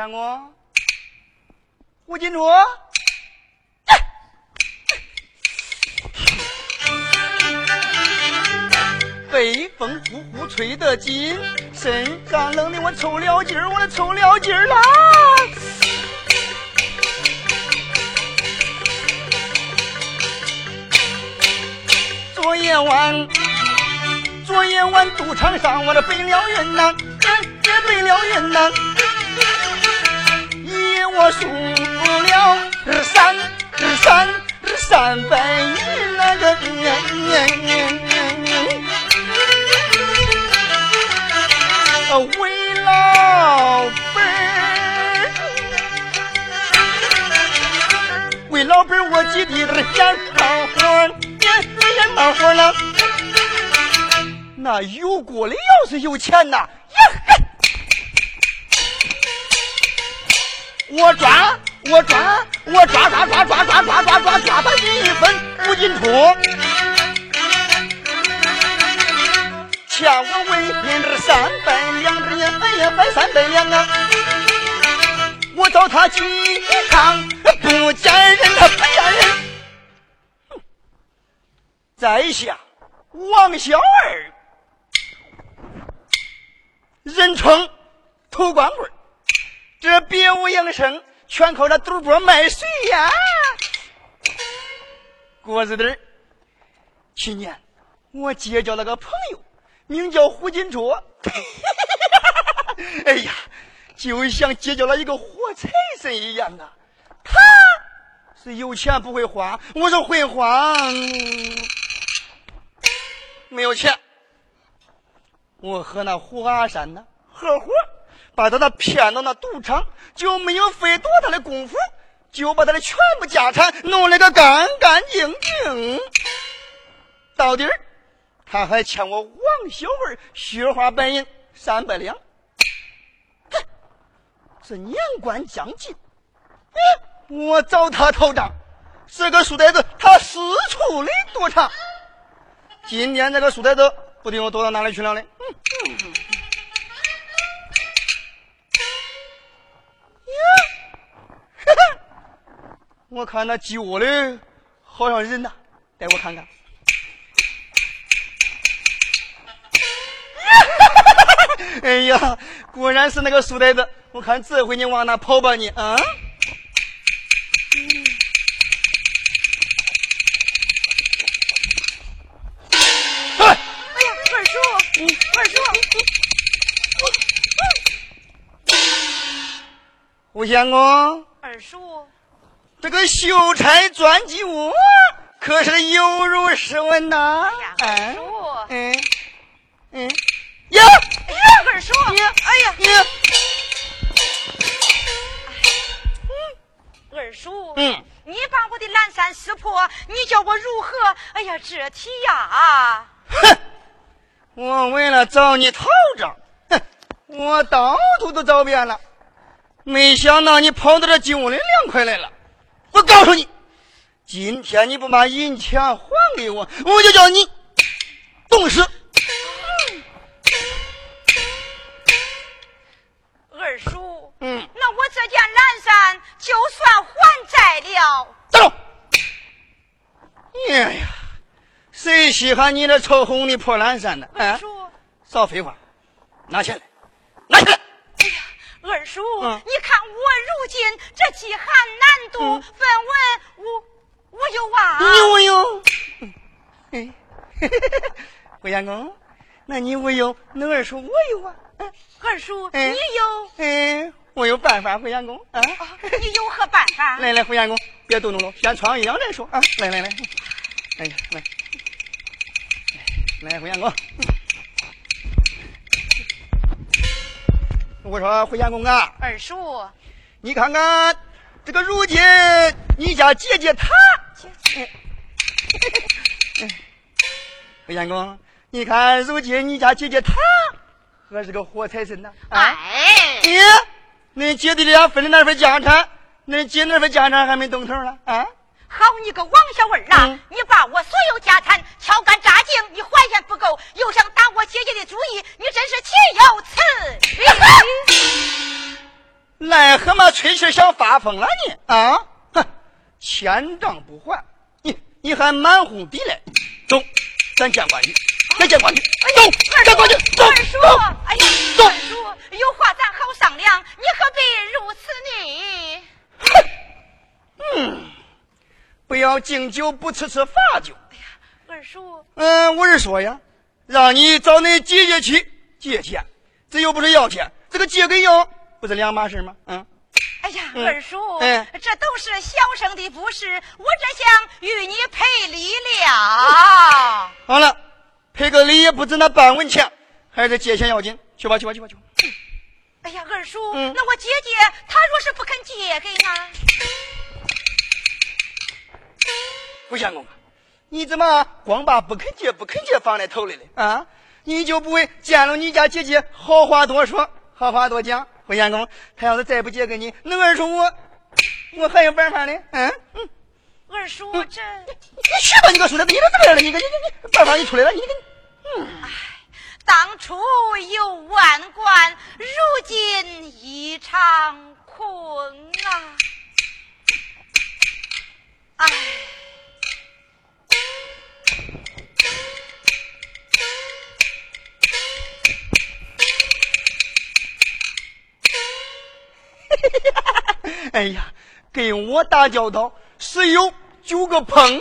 见我，胡金珠，北风呼呼吹得紧，身上冷的我抽了筋儿，我抽了筋儿了。昨夜晚，昨夜晚赌场上我这背了云呐，这背了云呐。我输了三三三百亿那个为老本儿，为老本儿我急得这眼冒火，眼眼冒火了。那有锅的要是有钱呐。我抓，我抓，我抓抓抓抓抓抓抓抓抓他一分五斤土，欠我为民这三百两，这也还也还三百两啊！我找他几趟不见人，他不见人。在下王小二，人称土光棍。这别无营生，全靠这赌博卖水呀！过日子，去年我结交了个朋友，名叫胡金卓。哎呀，就像结交了一个活财神一样啊！他是有钱不会花，我是会花，没有钱。我和那胡阿山呢合伙。把他的骗到那赌场，就没有费多大的功夫，就把他的全部家产弄了个干干净净。到底儿，他还欠我王小文雪花白银三百两。这年关将近，我找他讨账。这个书呆子他四处的躲藏，今天这个书呆子不定我躲到哪里去了呢？嗯嗯。呀，哈哈我看那鸡窝里好像人呐，带我看看。哎呀，果然是那个书呆子！我看这回你往哪跑吧你啊呀，二叔，二叔，吴相公，二叔，这个秀才钻鸡窝，可是有如是问呐！二叔，嗯嗯。呀呀，二叔，呀，哎呀，呀，嗯，二叔，嗯，你把我的蓝山撕破，你叫我如何？哎呀，这题呀！哼，我为了找你讨账，哼，我到处都找遍了，没想到你跑到这金屋里凉快来了。我告诉你，今天你不把银钱还给我，我就叫你冻死。二叔，嗯，那我这件蓝衫就算还债了。走。哎呀，谁稀罕你这臭红的破蓝衫呢？二叔，少废话，拿钱来，拿钱来。二叔，嗯你看我如今这饥寒难度，嗯分文我我有啊。你我有。哎，胡相公，那你我有，那二叔我有啊。二叔，哎你有哎，我有办法，胡相公啊。啊？你有何办法？来来，胡相公，别动动了，先穿一样再说啊。来来来，哎呀来，来胡相公。我说回相公啊，二叔，你看看这个如今你家姐姐她，回相 公，你看如今你家姐姐她可是个活财神呐、啊！哎，你，恁姐弟俩分的那份家产，恁姐那份家产还没动头呢啊！好你个王小文啊！嗯你把我所有家产敲干榨净，你还嫌不够，又想打我姐姐的主意，你真是岂有此理！癞蛤蟆吹气想发疯了你啊！哼，欠账不还，你你还满哄抵赖，走，咱见官去，咱见官去，走，见官去，走，二叔走，，哎呀，走二叔，有话咱好商量，你何必如此呢？哼嗯，不要敬酒不吃吃罚酒。哎呀二叔，嗯，我是说呀，让你找你姐姐去借钱，这又不是要钱，这个借跟要不是两码事吗？嗯，哎呀，嗯二叔，哎这都是小生的不是，我这想与你赔礼了。好了，赔个礼也不值那半文钱，还是借钱要紧。去吧，去吧，去吧，去吧。哎呀，二叔，嗯那我姐姐她若是不肯借给俺，胡相公啊，你怎么光把不肯借、不肯借放在头里了啊？你就不会见了你家姐姐好话多说，好话多讲？胡相公，他要是再不借给你，那二叔我我还有办法呢？嗯嗯，二叔嗯这，你去吧，你个书呆子，你都这么样了，你个你你你办法你出来了，你个当初有万贯，如今一场空啊！哎，哎呀，跟我打交道，十有九个碰。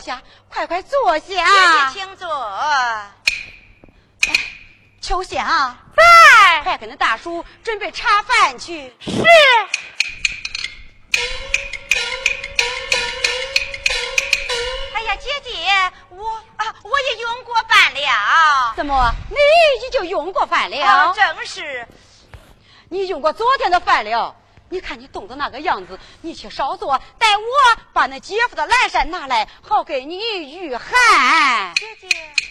坐下，快快坐下。姐姐，请坐。秋香。快给那大叔准备茶饭去。是。哎呀，姐姐，我啊，我也用过饭了。怎么，你已经用过饭了？啊，正是。你用过昨天的饭了？你看你冻的那个样子，你去稍坐，待我把那姐夫的蓝衫拿来，好给你御寒。姐姐。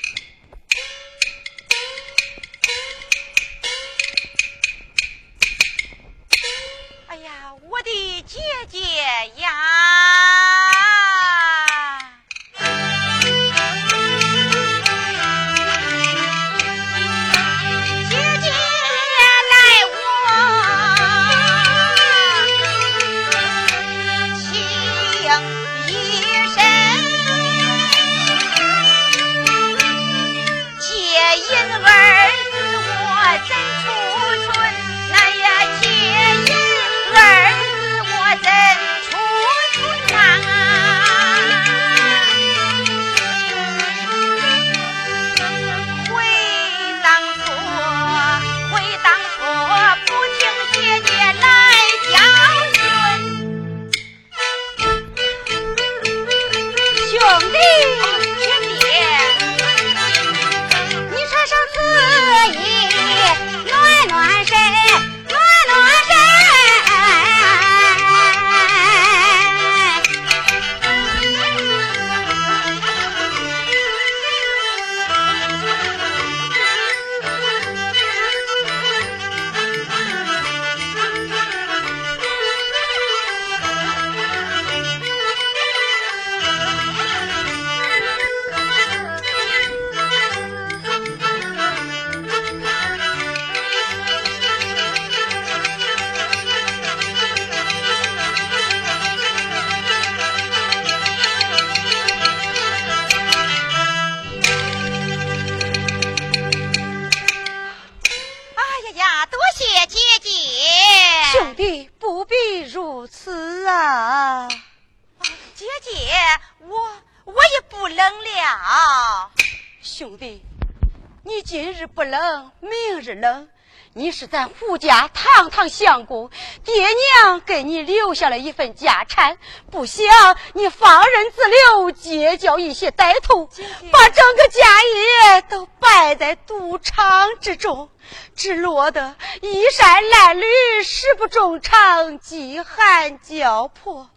相公，爹娘给你留下了一份家产，不想你放任自流，结交一些歹徒，把整个家业都败在赌场之中，只落得衣衫褴褛，食不中餐，饥寒交迫。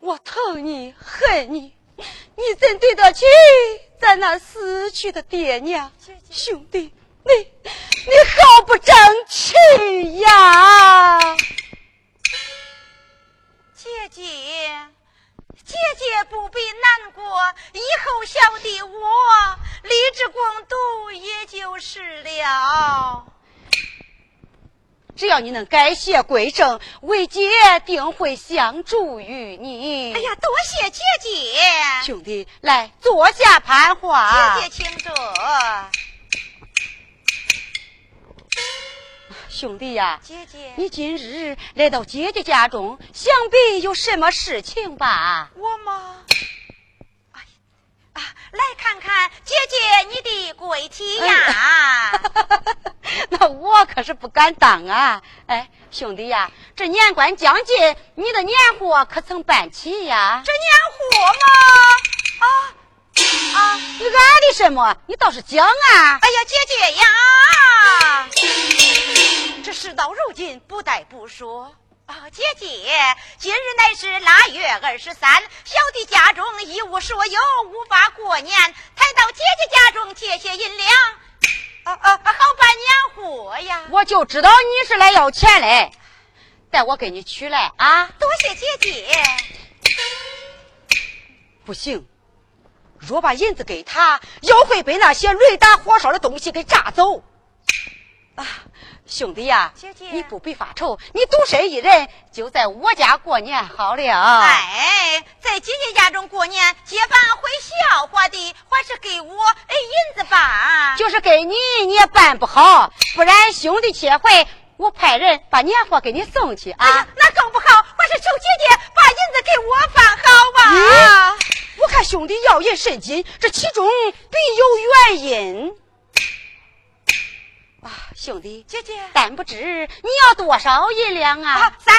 我疼你，恨你，你怎对得起咱那死去的爹娘兄弟？你你好不争气呀！姐姐，姐姐不必难过，以后小弟我立志攻读，也就是了。只要你能改邪归正，为姐定会相助于你。哎呀，多谢姐姐！兄弟，来坐下盘话。姐姐，请坐。兄弟呀，姐姐，你今日来到姐姐家中，想必有什么事情吧？我吗？哎啊，来看看姐姐你的贵体呀！那我可是不敢当啊！哎，兄弟呀，这年关将近，你的年货可曾办齐呀？这年货吗？啊！啊！你俺的什么？你倒是讲啊！哎呀，姐姐呀，这事到如今不得不说啊，姐姐，今日乃是腊月二十三，小弟家中一无所有，无法过年，才到姐姐家中借些银两，啊啊，好办年货呀。我就知道你是来要钱嘞，待我给你取来啊！多谢姐姐。不行，若把银子给他，又会被那些雷打火烧的东西给炸走。啊！兄弟呀，姐姐，你不必发愁，你独身一人就在我家过年好了。哎，在姐姐家中过年，街坊会笑话的，还是给我哎银子吧？就是给你，你也办不好，不然兄弟切会，我派人把年货给你送去啊。哎呀，那更不好，还是求姐姐把银子给我放好吧。兄弟要银甚金，这其中必有原因。啊，兄弟，姐姐，但不知你要多少银两啊？三，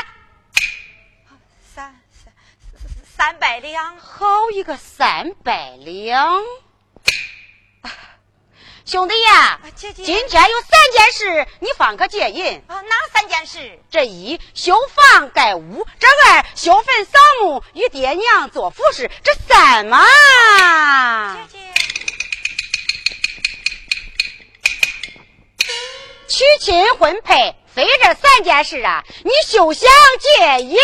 三三三百两。好一个三百两！兄弟呀，姐姐，今天有三件事，你方可借银啊？哪三件事？这一修房盖屋，这二修坟扫墓，与爹娘做服饰，这三嘛？姐姐。娶亲婚配，非这三件事啊！你休想借银。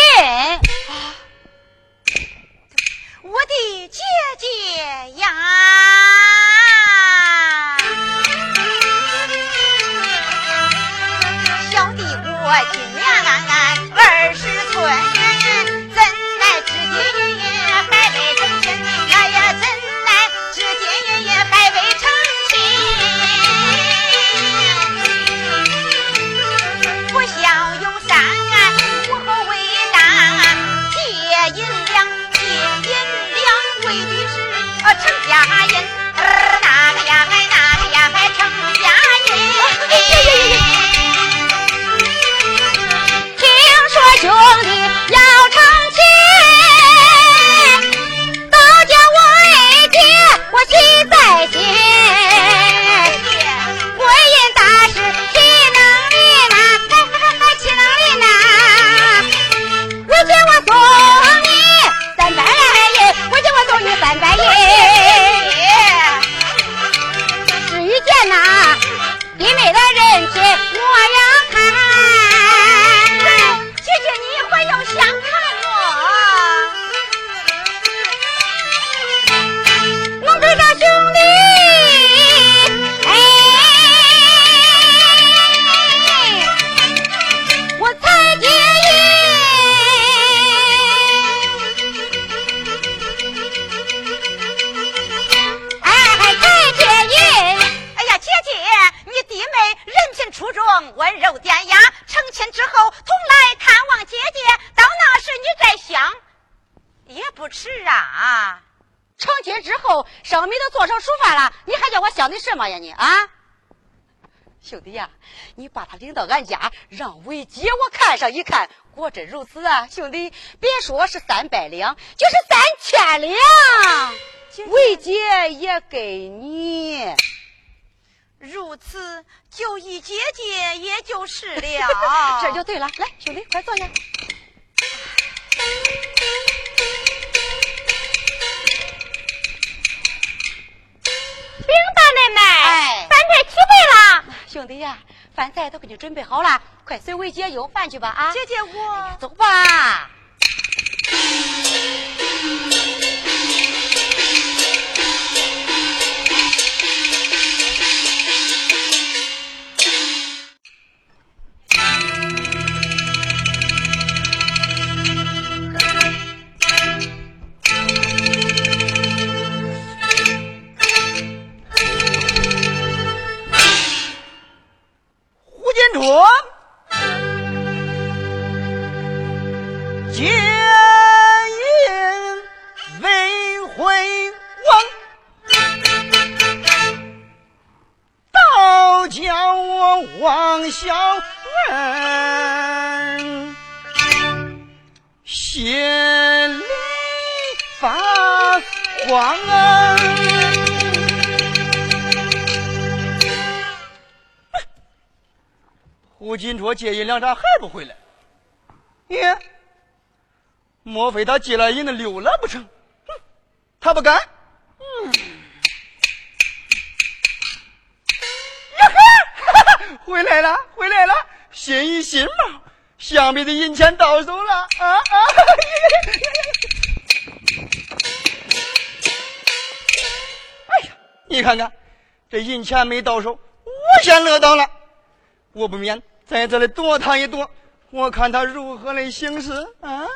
我的姐姐呀，我今年二十岁，我喜在心。什么呀你啊？兄弟呀，你把他领到俺家，让伟姐我看上一看，果真如此啊！兄弟，别说是三百两，就是三千两，伟姐也给你。如此，就一姐姐也就是了。这就对了，来，兄弟，快坐下。禀大奶奶，哎饭菜齐备了。兄弟呀，饭菜都给你准备好了，快随伟姐用饭去吧啊！姐姐我走吧。胡金春，借银未回往，倒叫我王小文心里发慌。胡金卓借银两咋还不回来？你，莫非他借了银子溜了不成？哼，他不敢。呀哈，回来了，回来了，新衣新帽，想必这银钱到手了啊啊！哎呀，你看看，这银钱没到手，我先乐到了。我不免在这里躲他一躲，我看他如何来行事啊！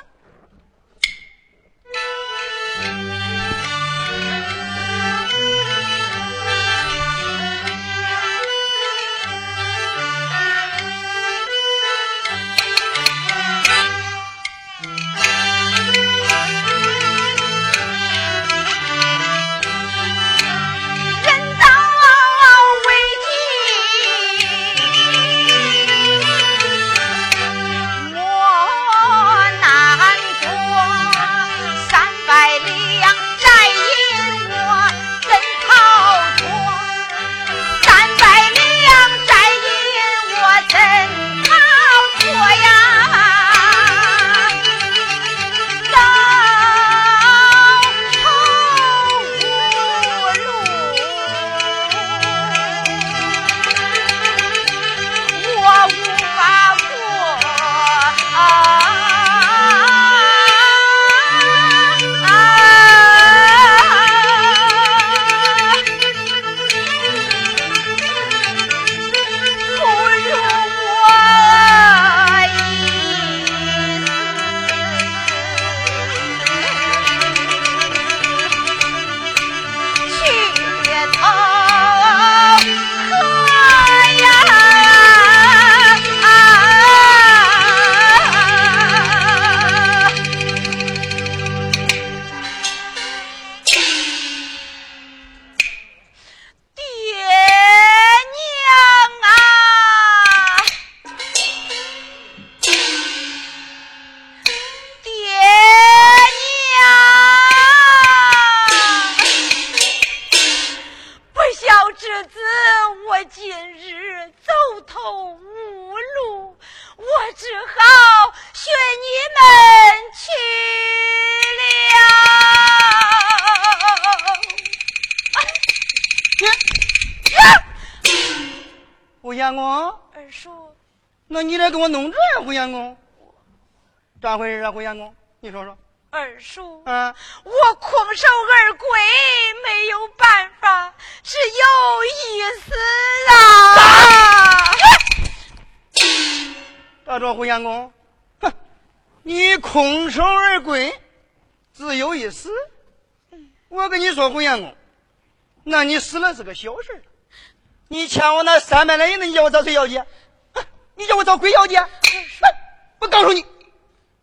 咋回事啊？胡相公，你说说。二叔，啊，我空手而归，没有办法，只有一死啊！咋着，胡相公？哼，你空手而归，只有一死。我跟你说，胡相公，那你死了是个小事你欠我那三百来银子，你叫我找谁要去？你叫我找鬼要去？我告诉你，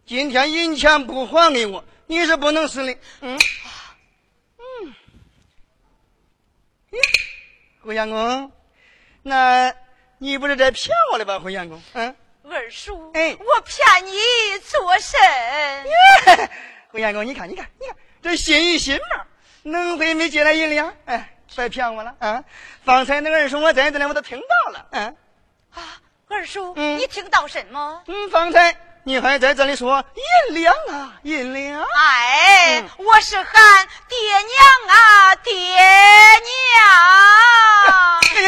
今天银钱不还给我，你是不能死的。嗯，嗯，胡相公，那你不是在骗我了吧？胡相公，嗯，二叔，哎，我骗你做甚？胡相公，你看，你看，你看，这新衣新帽，能会没借来银两？哎，别骗我了啊！方才那个人说我在这里，我都听到了。嗯，啊。二叔，你听到什么？嗯，方才你还在这里说银两啊，银两。哎，我是喊爹娘啊，爹娘。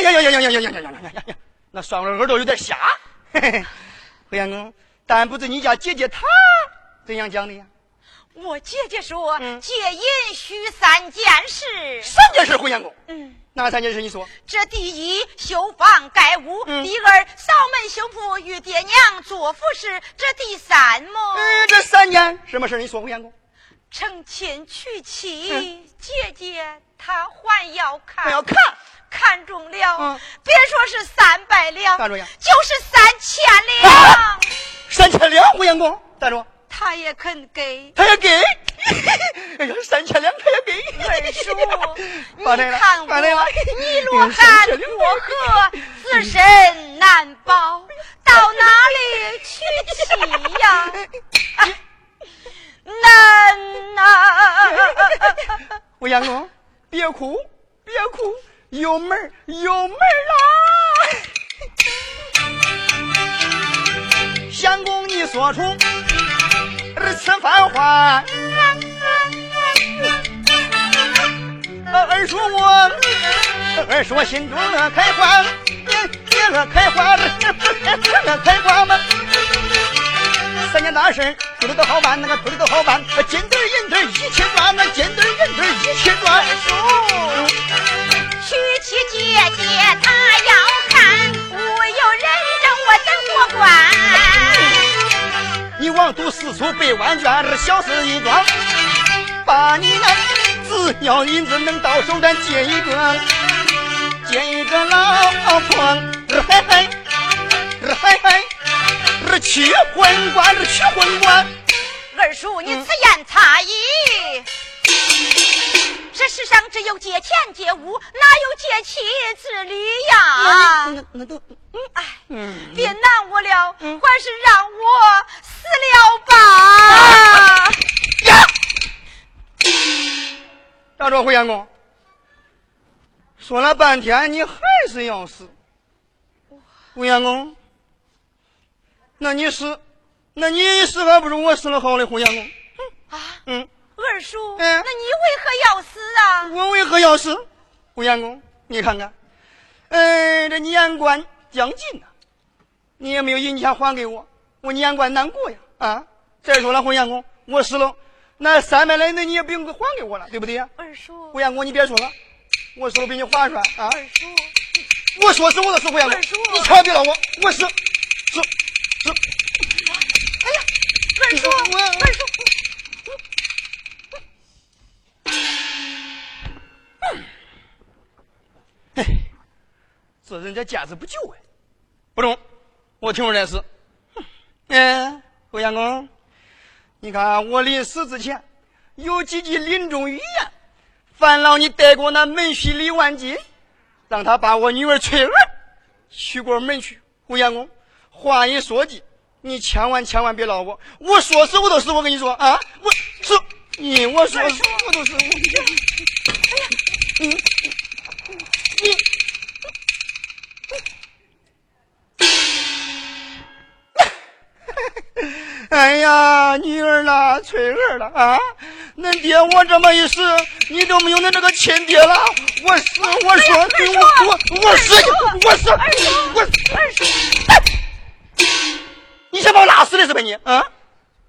呀呀呀呀呀呀呀呀呀呀呀呀呀！那双耳朵有点瞎。嘿嘿，胡相公，但不知你家姐姐她怎样讲的呀？我姐姐说，借银需三件事。三件事，胡相公。嗯。哪三件事？你说。这第一，修房盖屋；第二，扫门修铺，与爹娘做服侍。这第三么？嗯，这三件什么事？你说，胡相公。成亲娶妻，姐姐她还要看，还要看，看中了，别说是三百两？就是三千两。三千两，胡相公，咋着？他也肯给，他也给，哎呀，三千两他也给。二叔，你看我你罗汉过河，自身难保，到哪里去乞呀？难呐！我杨公，别哭，别哭，有门有门啦！相公，你说出。吃饭话，二叔我，二叔我心中乐开怀。年年开花，年年开花嘛。三件大事，处理的好办，那个处理的好办。金子银子一起赚，那金子银子一起赚。娶妻姐姐她要看，我有人证我怎过关？你枉读四书百万卷，小事一桩。把你那只要银子能到手，咱结一个，结一个老婆。嗨嗨，嗨嗨。是去婚官，是去婚官。二叔，你此言差矣。这世上只有借钱借物，哪有借妻之理呀？那那都，嗯，哎，别难我了，还是让我死了吧。呀！咋着，胡员公？说了半天，你还是要死，胡员公。那你死，那你死还不如我死了好嘞，胡相公。啊，嗯，二叔，嗯，那你为何要死啊？我为何要死？胡相公，你看看，嗯，这年关将近呐，你也没有银钱还给我，我年关难过呀。啊，再说了，胡相公，我死了，那三百来那你也不用还给我了，对不对呀？二叔，胡相公，你别说了，我死了比你划算啊。二叔，我说死我都死，胡相公，你千万别闹我，我死死。哎呀，二叔，二叔，这人家家子不救哎，不中，我听说这事。嗯，侯相公，你看我临死之前有几句临终遗言，烦劳你带过那门婿李万金，让他把我女儿翠儿娶过门去。侯相公。话一说尽，你千万千万别闹我！我说死我都死，我跟你说啊！我死，你我说死我都死！哎呀，嗯，你，哎呀，女儿啦，翠儿了啊！恁爹我这么一死，你都没有恁这个亲爹了。我死，我说，我我我死，我死，我死。你想把我拉死的是吧你？啊，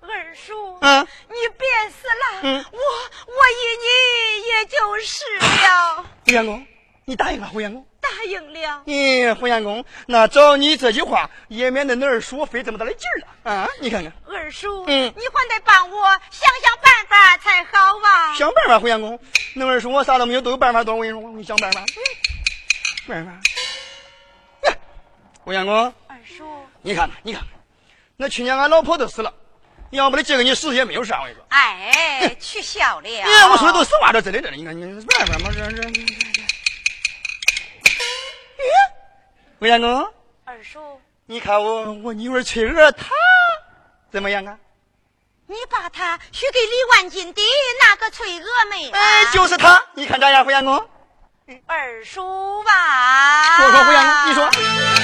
二叔，嗯，你别死了，嗯，我我依你也就是了。胡员公，你答应了，胡员公，答应了。你胡相公，那照你这句话，也免得恁二叔费这么大的劲儿了啊！你看看，二叔，嗯，你还得帮我想想办法才好啊。想办法，胡相公，恁二叔我啥都没有，都有办法多。我跟你说，我给你想办法，办法。胡相公，二叔，你看看，你看看。那去年俺老婆都死了，要不得借给你死也没有啥，我跟你说。哎，取消了。哎，我说的都实话，这真的真的。你看，你办法嘛，这这魏员公，二叔，你看我我女儿翠娥她怎么样啊？你把她许给李万金的那个翠娥妹？哎，就是她。你看咋样，胡员公？二叔吧。说说，胡员公，你说。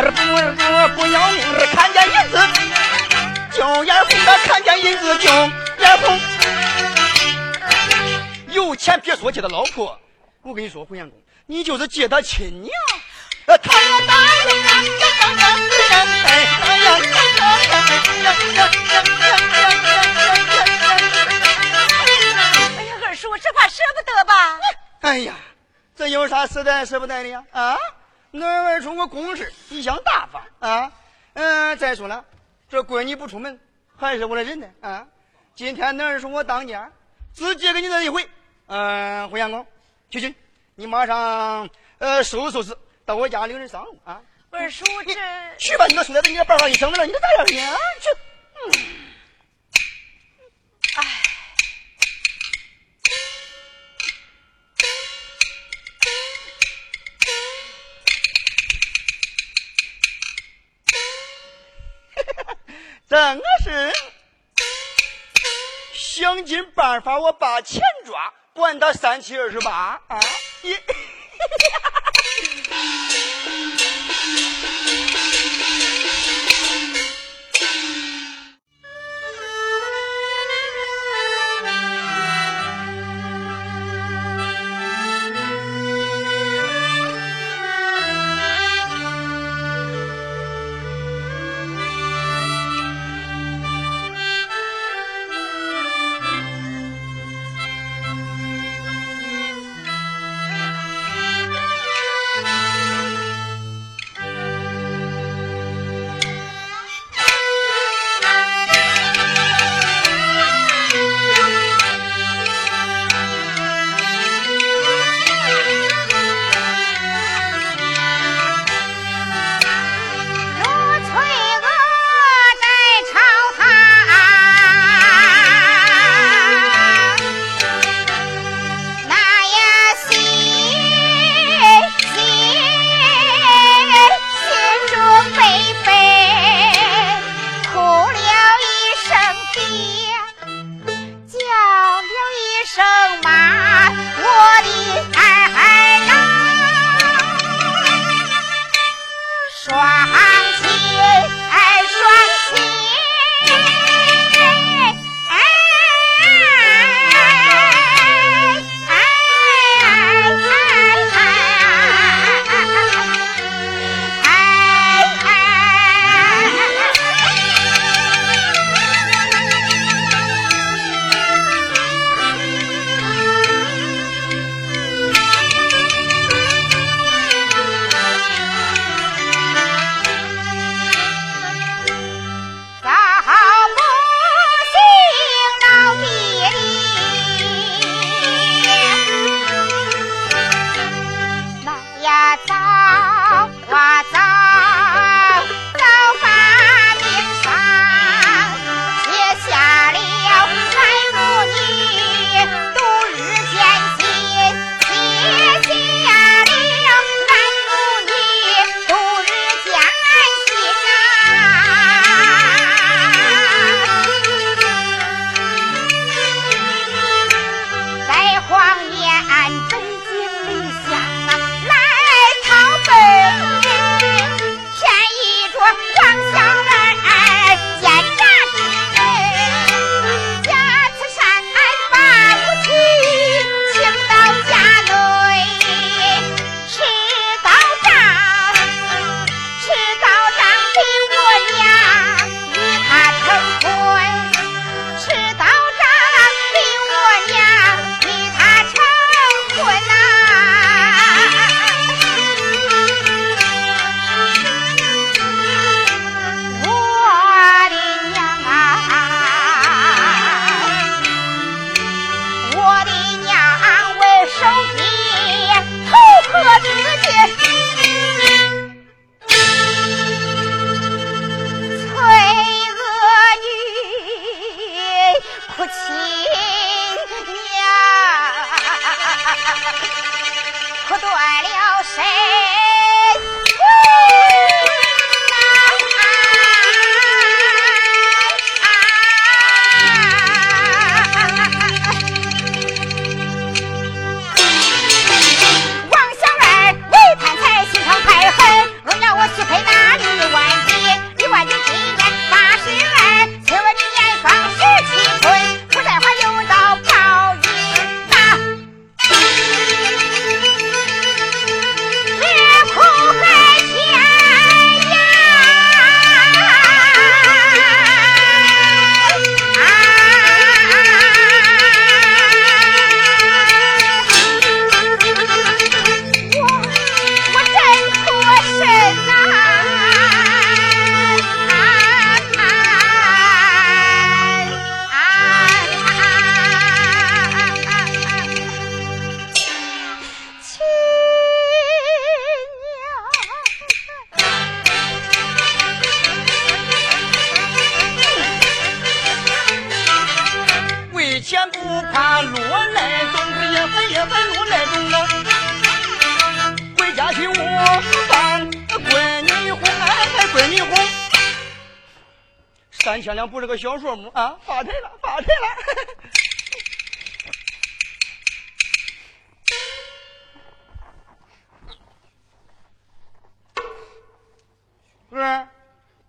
儿不儿不不要命，看见银子就眼红，看见银子就眼红。有钱别说借他老婆，我跟你说，胡相公，你就是借他亲娘，他要答应啊！哎呀，二叔，这怕舍不得吧？哎呀，这有啥舍得舍不得的呀？啊，那二叔我公事一向大方啊。嗯，再说了，这闺女不出门，还是我的人呢啊。今天那二叔我当家，只借给你这一回。嗯，胡相公，去去，你马上呃收拾收拾，到我家领人上路啊！二叔，这去吧，你个孙子，你这办法一生了，你这咋样去啊？去，嗯，我是想尽办法，我把钱抓，管他三七二十八啊！三千两不是个小数目啊！发财了，发财了！不是，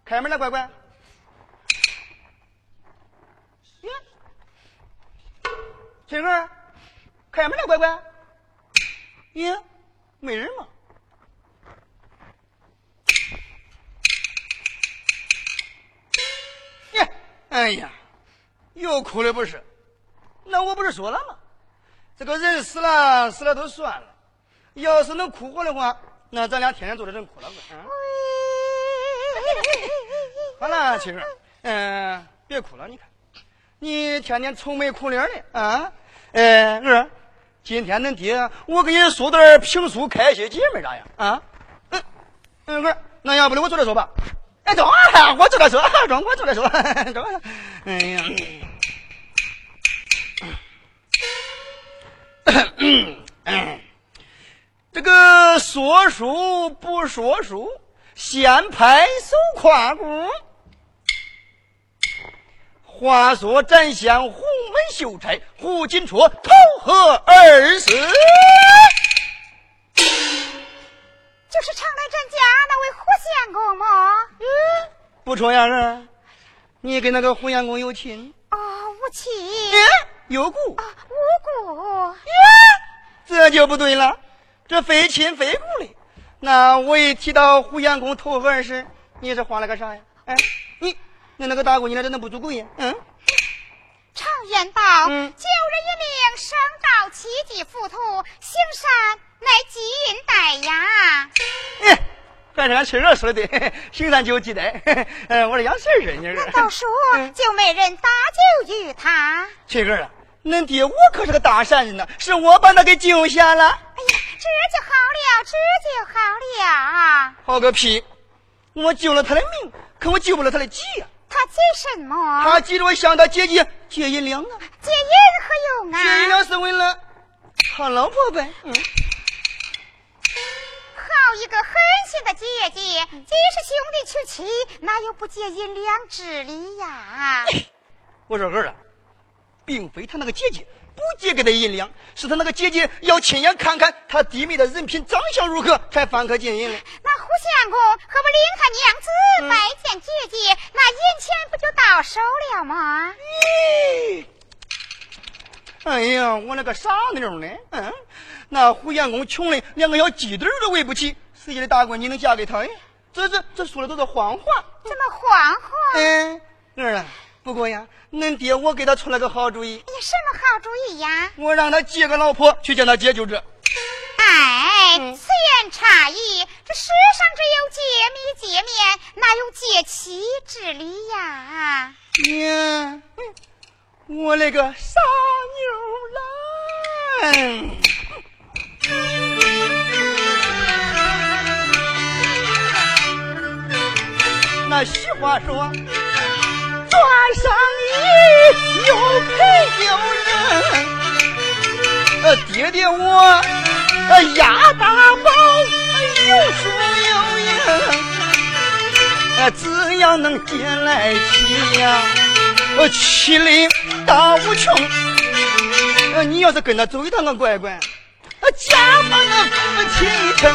开门了，乖乖。媳妇儿，开门了，乖乖。咦，没人吗？哎呀，又哭了不是？那我不是说了吗？这个人死了，死了都算了。要是能哭活的话，那咱俩天天坐着人哭了不？啊？好了，七儿，嗯，别哭了，你看，你天天愁眉苦脸的啊。哎，儿，今天恁爹我给你说点评书，开心解闷，咋样？啊？嗯嗯，儿，那要不的我坐着说吧。哎，中啊，我坐着说，中，我坐着说，中。哎呀，这个说书不说书。先拍手夸鼓。话说斩相胡门秀才胡金绰投河而死，就是常来咱家那位胡相公吗？嗯，不错呀，儿，你跟那个胡相公有亲？哦，无亲。有故？啊无故。这就不对了，这非亲非故的。那我一提到胡相公投河而死，你是慌了个啥呀？哎，你你那个大姑娘怎能不足贵呀？嗯，常言道，救人一命胜造七级浮屠，行善乃积阴德呀。哎，反正俺翠儿说的对，行善就积德。嗯，我这养事儿呢。难道说就没人搭救于他？翠儿啊，恁爹我可是个大善人呐，是我把他给救下了。哎呀。这就好了，这就好了。好个屁！我救了他的命，可我救不了他的急呀。他急什么？他急着我向他姐姐借银两啊。借银何用啊？借银两是为了他老婆呗。嗯。好一个狠心的姐姐！既是兄弟娶妻，哪有不借银两之理呀？我说儿啊，并非他那个姐姐。不借给他银两，是他那个姐姐要亲眼看看他弟妹的人品长相如何，才放客金银的。那胡相公何不领他娘子拜见姐姐？那银钱不就到手了吗？咦！哎呀，我那个傻妞呢？嗯，那胡相公穷的连个小鸡腿都喂不起，谁家的大闺女能嫁给他呀？这这这说的都是谎话。怎么谎话？嗯，儿啊。不过呀，恁爹我给他出了个好主意。你什么好主意呀？我让他借个老婆去见他姐就这。哎，此言差矣。这世上只有借米借面，哪有借妻之理呀？呀，我那个傻妞郎。那俗话说。做生意有赔有人，呃，爹爹我呃压大宝有输有赢，呃，只要能借来起呀？呃，妻离大无穷，呃，你要是跟他走一趟，我乖乖，呃，家房那夫妻成，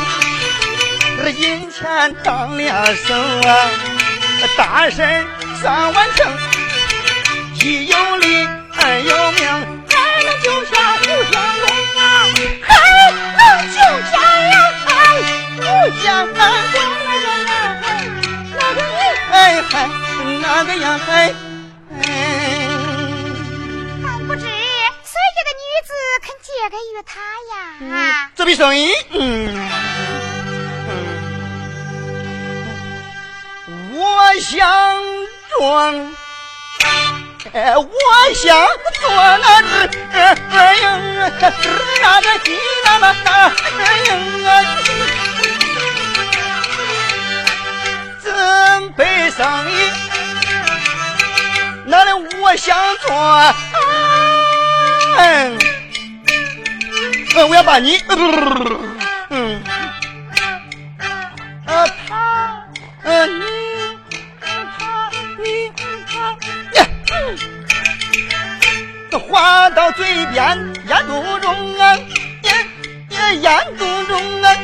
这银钱当两手啊，大事。三完成，一有理，二有命，还能救下胡相公啊！还能救下呀！胡相公那个呀，那个呀，哎嗨，那个呀嗨，哎，还不知谁家的女子肯借给于他呀？这笔生意，嗯嗯，我想。装，哎，我想做那只二鹰，那个鸡那么大二鹰啊，准备生意，那里我想做，嗯，我要把你，嗯，啊他，嗯你。话到嘴边咽肚中啊，咽咽咽肚中啊。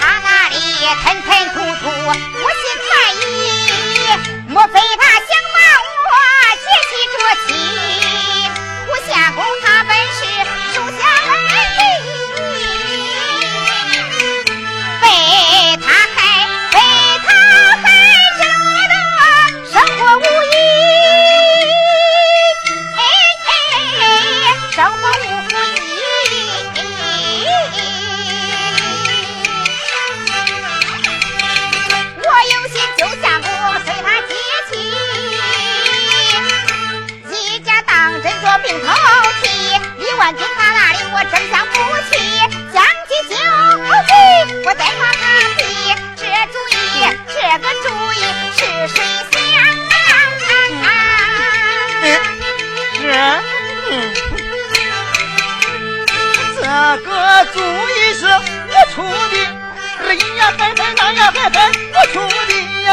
他那里吞吞吐吐，我心在意，莫非他想把我劫起这亲？我相公他我再放他屁。这主意，这个主意是谁想？是，嗯，这个主意是我出的，这一呀嗨嗨，那呀嗨嗨，我出的呀。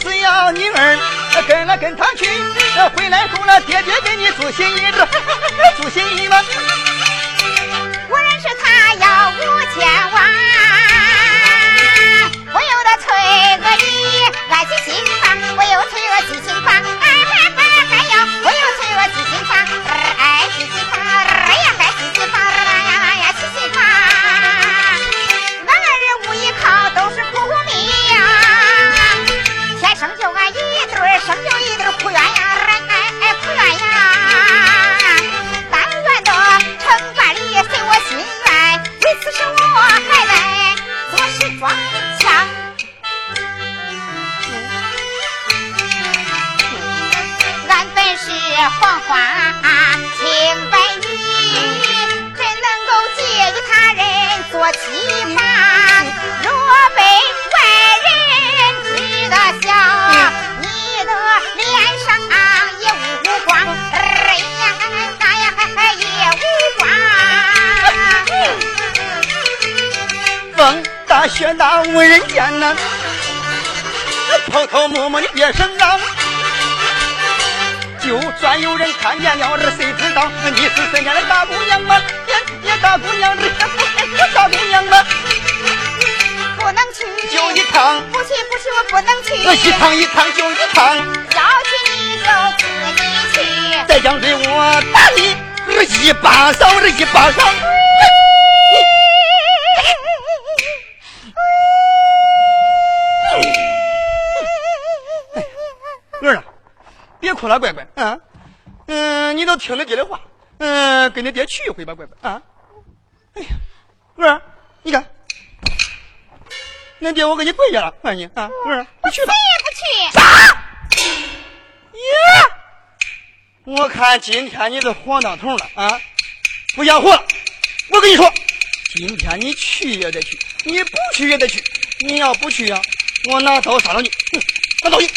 只要你儿跟了跟他去，回来后了，爹爹给你做心意，这做新衣了。去一回吧，乖乖啊。哎呀，儿，你看，恁爹我给你跪下了，儿你啊，儿，你去吧不去。啥？耶！我看今天你是黄当头了啊，不想活了。我跟你说，今天你去也得去，你不去也得去。你要不去呀、我拿刀杀了你！哼拿刀你！哎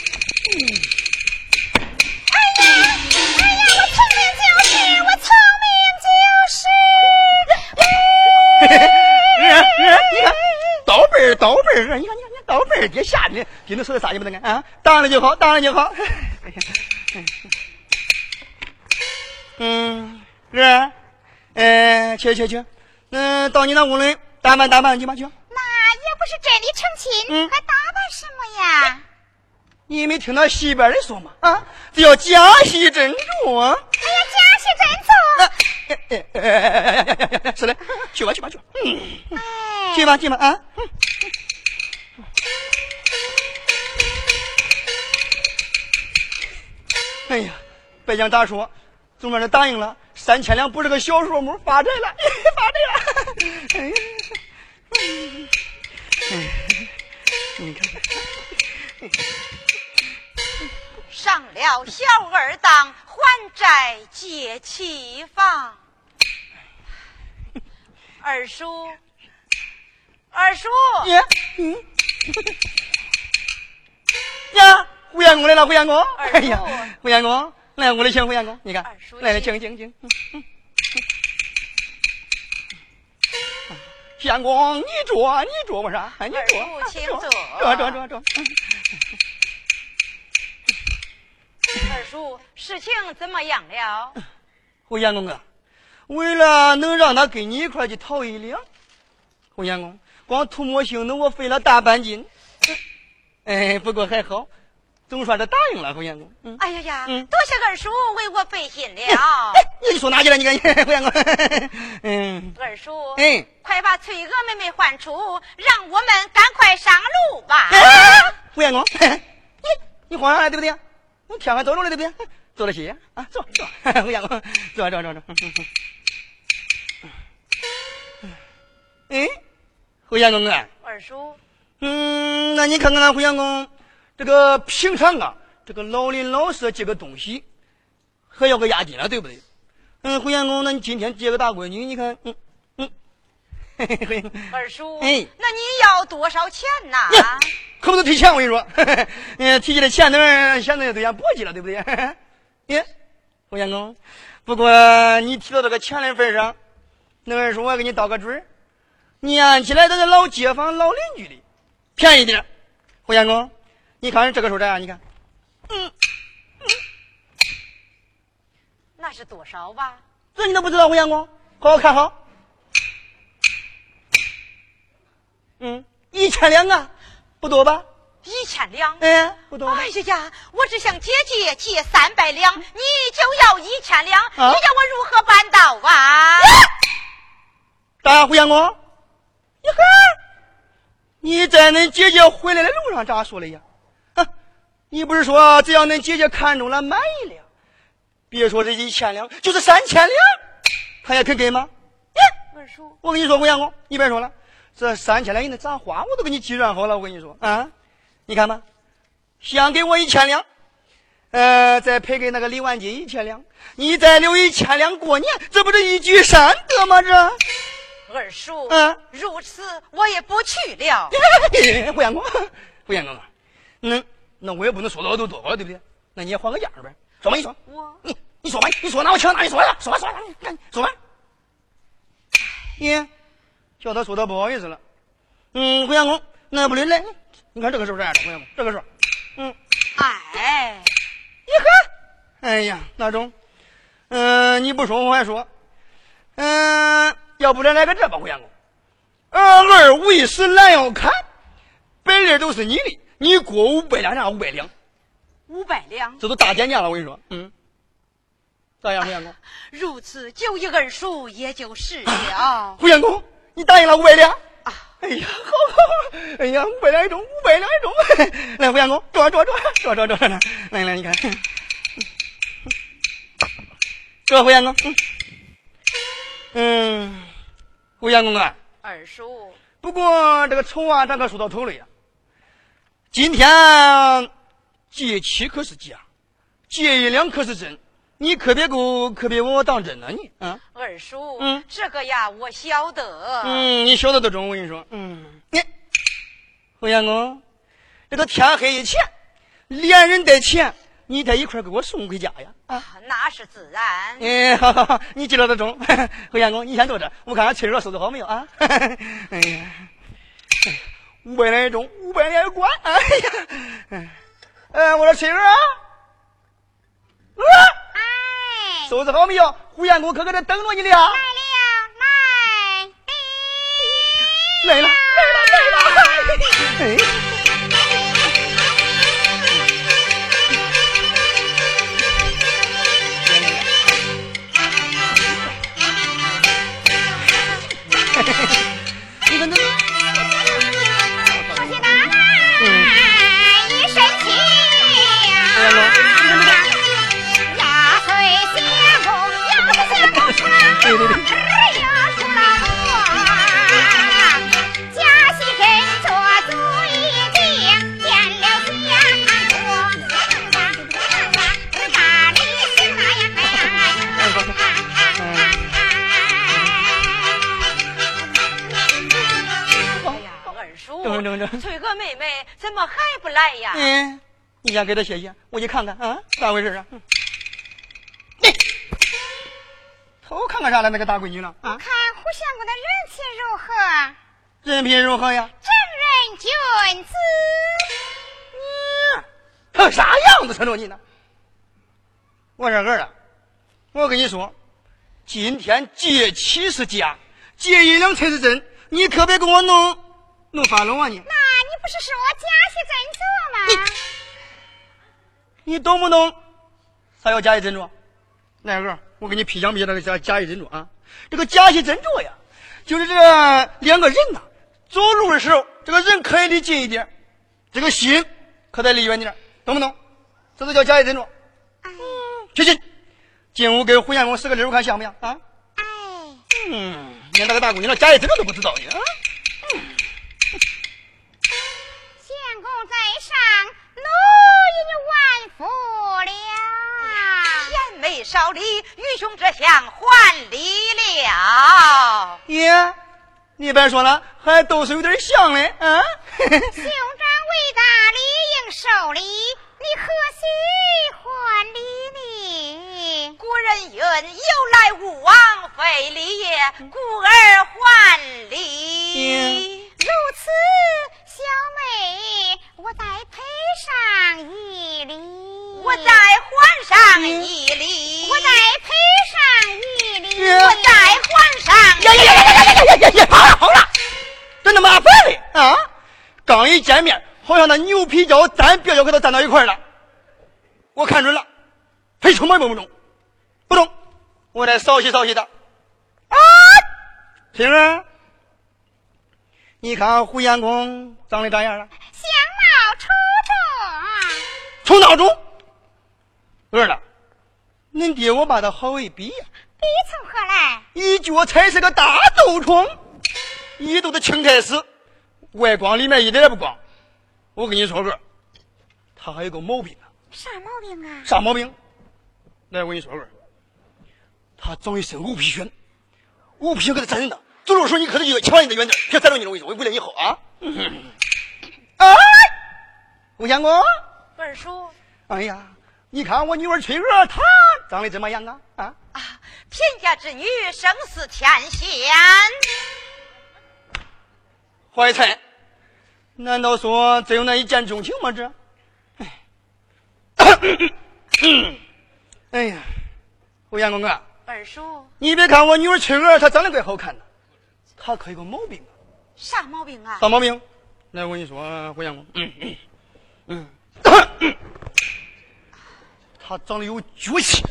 儿啊，你看你看你到门儿底下的，给你说的啥你不能干啊，当了就好，当了就好。嗯，哥、啊，嗯、去去去，嗯、到你那屋里打扮打扮去吧去。那也不是真的成亲，还打扮什么呀？你没听到西边人说吗？啊，这叫假戏真做。哎呀，假戏真做。哎哎哎哎哎哎哎！是嘞，去吧去吧去吧。嗯，去吧去吧啊。嗯哎呀，白讲大叔，总算是答应了，三千两不是个小数目，发财了，发财了！哎呀，哎，你看看。上了小二当，还债借妻房。二叔，二叔，呀，胡彦公来了，胡彦公，哎呀，胡彦公，来我的请胡彦公，你看来来，请请请请，嗯嗯 嗯。相公，你坐，你坐，我说，哎，你坐，二叔请坐坐坐坐坐坐。嗯二叔，事情怎么样了？胡相公啊，为了能让他跟你一块去讨一两，胡相公光涂抹性能我费了大半斤。哎，不过还好，总算是答应了胡相公。嗯，哎呀呀，嗯多谢二叔为我费心了。哎，你说哪去了？你看 胡相公。嗯，二叔，哎，快把翠娥妹妹唤出，让我们赶快上路吧。哎，胡相公，你你慌上来对不对？你天还早着了对不对？坐得起啊，坐坐，胡相公，坐坐坐坐。哎，胡相公啊。二叔，嗯，那你看看俺胡相公，这个平常啊，这个老林老舍借个东西，还要个押金了，对不对？嗯，胡相公，那你今天借个大闺女，你看，嗯嗯，嘿嘿胡相公，二 叔，哎那你要多少钱呐？呀可不能提钱，我跟你说，嗯，提起来钱那，现在都想簸箕了，对不对？耶，胡相公，不过你提到这个钱的份上，那二叔我给你道个准儿，你按起来都是老街坊、老邻居的，便宜点。胡相公，你看这个数这样，你看，嗯那是多少吧？这你都不知道，胡相公，好好看好。嗯，一千两啊，不多吧？一千两。哎，不多吧哎？呀呀，我只想借借借三百两，你就要一千两，你叫我如何办到啊？大胡相公，你看，你在恁姐姐回来的路上咋说的呀？哼，你不是说只要恁姐姐看中了满意了，别说这一千两，就是三千两，他也肯给吗？二叔，我跟你说，吴相公，你别说了，这三千两银子咋花，我都给你计算好了。我跟你说啊，你看吧，先给我一千两，呃，再赔给那个李万金一千两，你再留一千两过年，这不是一举三得吗？这。二叔，嗯？如此我也不去了。胡相公，胡相公啊，那那我也不能说多就多了，对不对？那你也换个样儿呗，说吧，你说，我？你你说吧，你说哪我抢哪，你说呀，说吧说吧，你赶紧说吧。耶，叫他说他不好意思了。嗯，胡相公，那不对来，你。看这个是不是这样的？胡相公，这个是，嗯，哎，哎呀，那中，嗯、你不说我还说，嗯、要不然来个这吧，胡员工，二，二为师拦要看，本利都是你的，你过五百两，让五百两，五百两。这都大减价了，我跟你说，嗯，咋样，胡员工？如此就一二数也就是了。胡员工，你答应了五百两？啊，哎呀，好好好，哎呀，五百两一中，五百两一中，来，胡员工，坐坐坐坐坐坐坐，来来，你看，这胡相公，嗯，嗯，胡相公啊，二叔，不过这个丑啊咱可说到头了呀。今天借七可是假，借一两可是真，你可别给我可别把我当真了你啊。二叔，嗯这个呀，我晓得。嗯，你晓得都中，我跟你说，嗯，你胡相公，这个天黑以前，连人带钱，你得一块儿给我送回家呀。啊，那是自然。哎，好好好，你记得都中。胡相公，你先坐这，我看看翠儿收拾好没有啊？哎呀，五百两一中，五百两一关。哎呀，哎，哎，我说翠儿啊，啊，哎，收拾好没有？胡相公可搁这等着你了啊。来了，来。来了，来了，来了！哎，等等等翠娥妹妹怎么还不来呀？嗯，你先给他歇歇，我去看看啊，咋回事啊？嗯，偷看看啥了？那个大闺女了啊？看胡相公的人品如何？人品如何呀？正人君子。嗯，他啥样子？成着你呢？我这儿啊，我跟你说，今天借气是假，节一两才是真，你可别给我弄弄反了啊你！那你不是说假戏真做吗？你懂不懂？啥叫假戏真做？那个，我给你批讲批那个叫假戏真做啊！这个假戏真做呀，就是这个两个人呐，走路的时候，这个人可以离近一点，这个心可得离远点，懂不懂？这就叫假戏真做。去去，进屋给胡相公使个礼，我看像不像啊？哎，嗯，连那个大姑娘那假戏真做都不知道呢。相公在上，奴已万福了。贤妹少礼，愚兄这厢还礼了。爷，你别说了，还都是有点像嘞啊。兄长为大，理应受礼。你何须还礼呢？古人云：“有来无往非礼也。”故而还礼。如此，小妹，我再赔上一礼，我再还上一礼，我再赔上一礼，我再还上一礼。呀呀呀呀呀呀呀呀！好了好了，真他妈烦嘞啊！刚一见面，好像那牛皮胶粘别就给他粘到一块了。我看准了，赔什么也不中，不中，我再扫洗扫洗他。啊！听儿。你看胡延公长得咋样了？相貌出众，出闹钟。儿了，恁爹我把他好一比呀，比从何来？一脚踩是个大豆虫，一肚子青苔屎，外光里面一点也不光。我跟你说个，他还有个毛病啊。啥毛病啊？啥毛病？来，我跟你说个，他长一身乌皮癣，乌皮癣给他粘人的。走路时候你可得一个千万得远点，别粘着你了。我跟你说，为了你好啊。哎，吴相公，二叔。哎呀，你看我女儿翠娥，她长得怎么样啊？啊啊！贫家之女，生似天仙。怀才。难道说只有那一见钟情吗？这，哎，哎呀，胡相公啊，二叔，你别看我女儿翠娥，她长得怪好看的，她可有个毛病啊啥毛病啊？啥毛病？来，我跟你说，胡延公，嗯嗯嗯，他长得有脚气，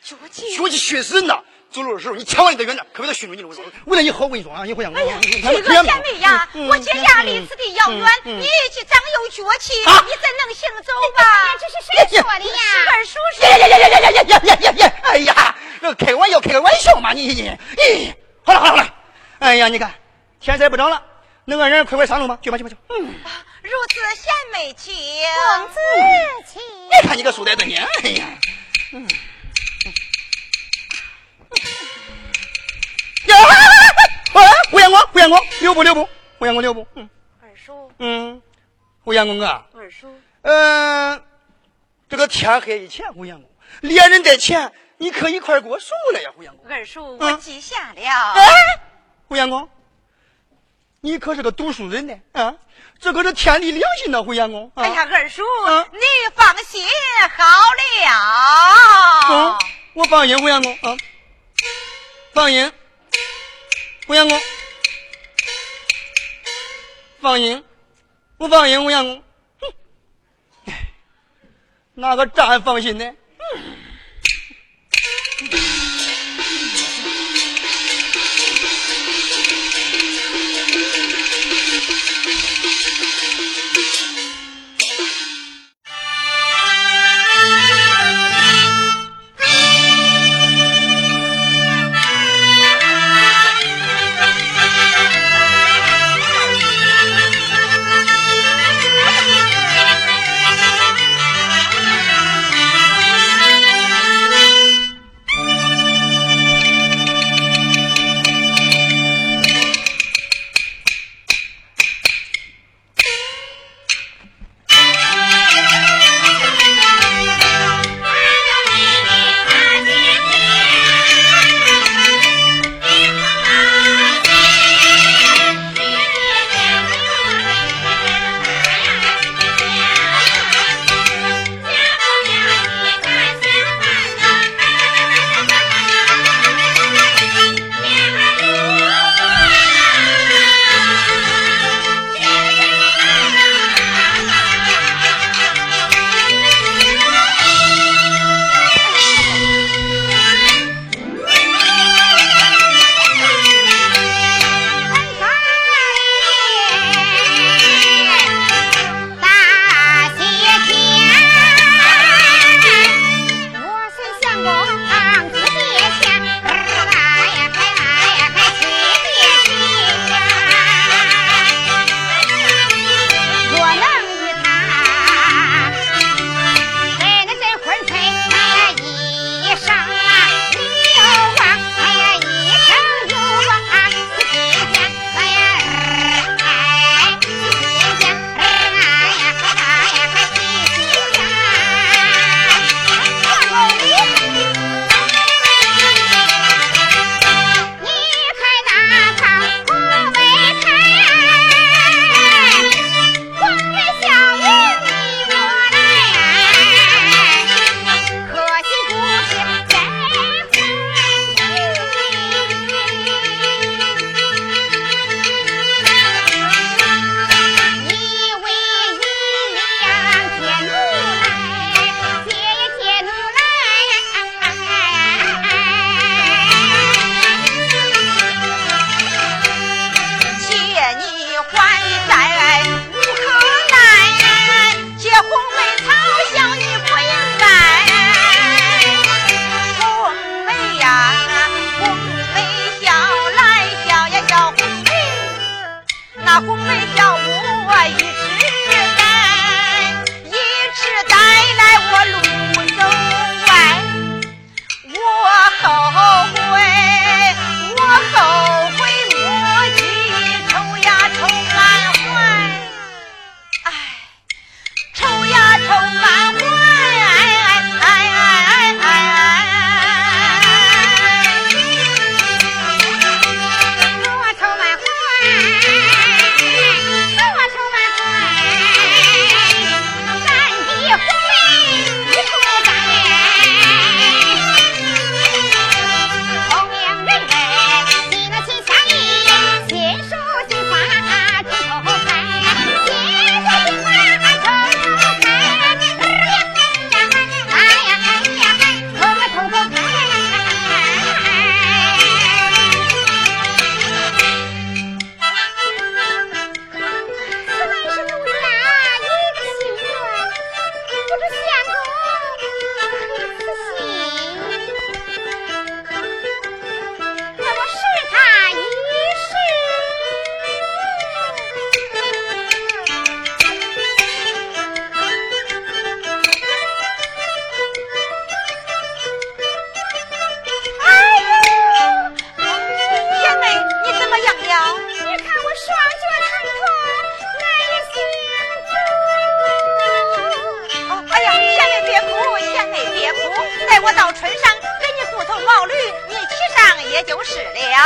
脚气，脚气熏死人呐！走路的时候，你千万得远点，可别再熏着你了。为了你好，我跟你说啊，你互相。哎呀，这个贤妹呀，我姐家离此地遥远，你去长有脚气，你怎能行走吧？这是谁说的呀？二叔说。呀呀呀呀呀呀呀呀呀呀！哎呀，这开玩笑，开个玩笑嘛！你你你，好了好了好了。哎呀，你看天色不早了，那个人快快上路吗，去吧去吧去。嗯，如此贤妹请，公子请。你看你个书呆子你，哎呀，嗯。呀！哎，胡延公，胡延公，留步，留步，胡延公，留步。嗯，二叔。嗯，胡延公哥。二叔。嗯，这个天黑以前，胡延公，连人带钱，你可一块给我送来呀，胡延公。二叔，我记下了。哎，胡延公，你可是个读书人呢，啊，这可是天地良心呐，胡延公。哎呀，二叔，你放心好了。嗯，我放心，胡延公啊。放心，胡相公，放心，不放心，胡相公，哼，哪个站放心呢？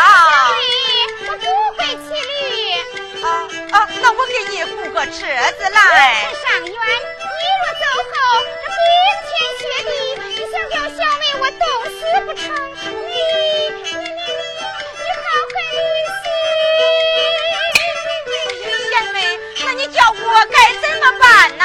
小妹，我不会骑驴。啊啊，那我给你雇个车子来。这上远，你若走后，这冰天雪地，你想叫小妹我冻死不成？你你你你你好狠心！贤妹，那你叫我该怎么办呐？